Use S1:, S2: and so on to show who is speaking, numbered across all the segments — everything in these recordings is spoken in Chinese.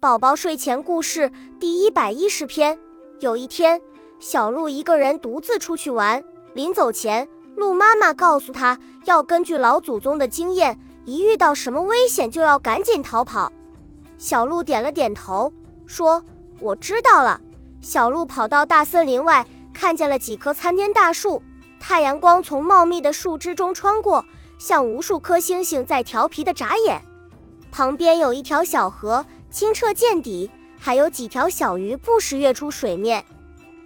S1: 宝宝睡前故事第一百一十篇。有一天，小鹿一个人独自出去玩，临走前，鹿妈妈告诉他要根据老祖宗的经验，一遇到什么危险就要赶紧逃跑。小鹿点了点头，说：“我知道了。”小鹿跑到大森林外，看见了几棵参天大树，太阳光从茂密的树枝中穿过，像无数颗星星在调皮的眨眼。旁边有一条小河。清澈见底，还有几条小鱼不时跃出水面。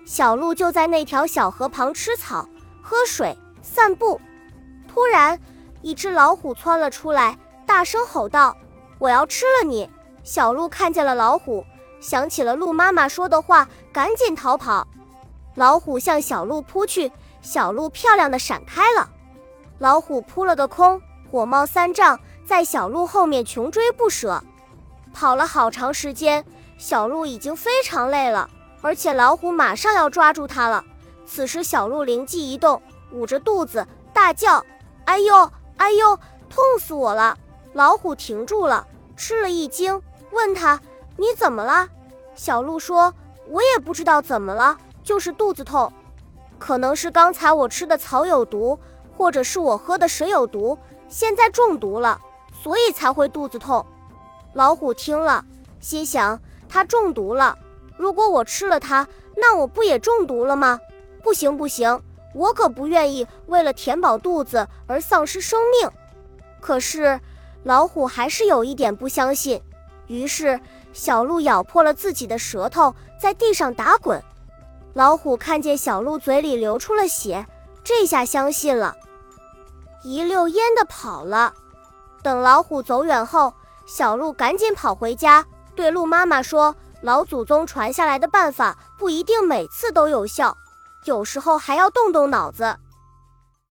S1: 小鹿就在那条小河旁吃草、喝水、散步。突然，一只老虎窜了出来，大声吼道：“我要吃了你！”小鹿看见了老虎，想起了鹿妈妈说的话，赶紧逃跑。老虎向小鹿扑去，小鹿漂亮的闪开了。老虎扑了个空，火冒三丈，在小鹿后面穷追不舍。跑了好长时间，小鹿已经非常累了，而且老虎马上要抓住它了。此时，小鹿灵机一动，捂着肚子大叫：“哎呦，哎呦，痛死我了！”老虎停住了，吃了一惊，问他：“你怎么了？”小鹿说：“我也不知道怎么了，就是肚子痛，可能是刚才我吃的草有毒，或者是我喝的水有毒，现在中毒了，所以才会肚子痛。”老虎听了，心想：它中毒了。如果我吃了它，那我不也中毒了吗？不行不行，我可不愿意为了填饱肚子而丧失生命。可是，老虎还是有一点不相信。于是，小鹿咬破了自己的舌头，在地上打滚。老虎看见小鹿嘴里流出了血，这下相信了，一溜烟的跑了。等老虎走远后。小鹿赶紧跑回家，对鹿妈妈说：“老祖宗传下来的办法不一定每次都有效，有时候还要动动脑子。”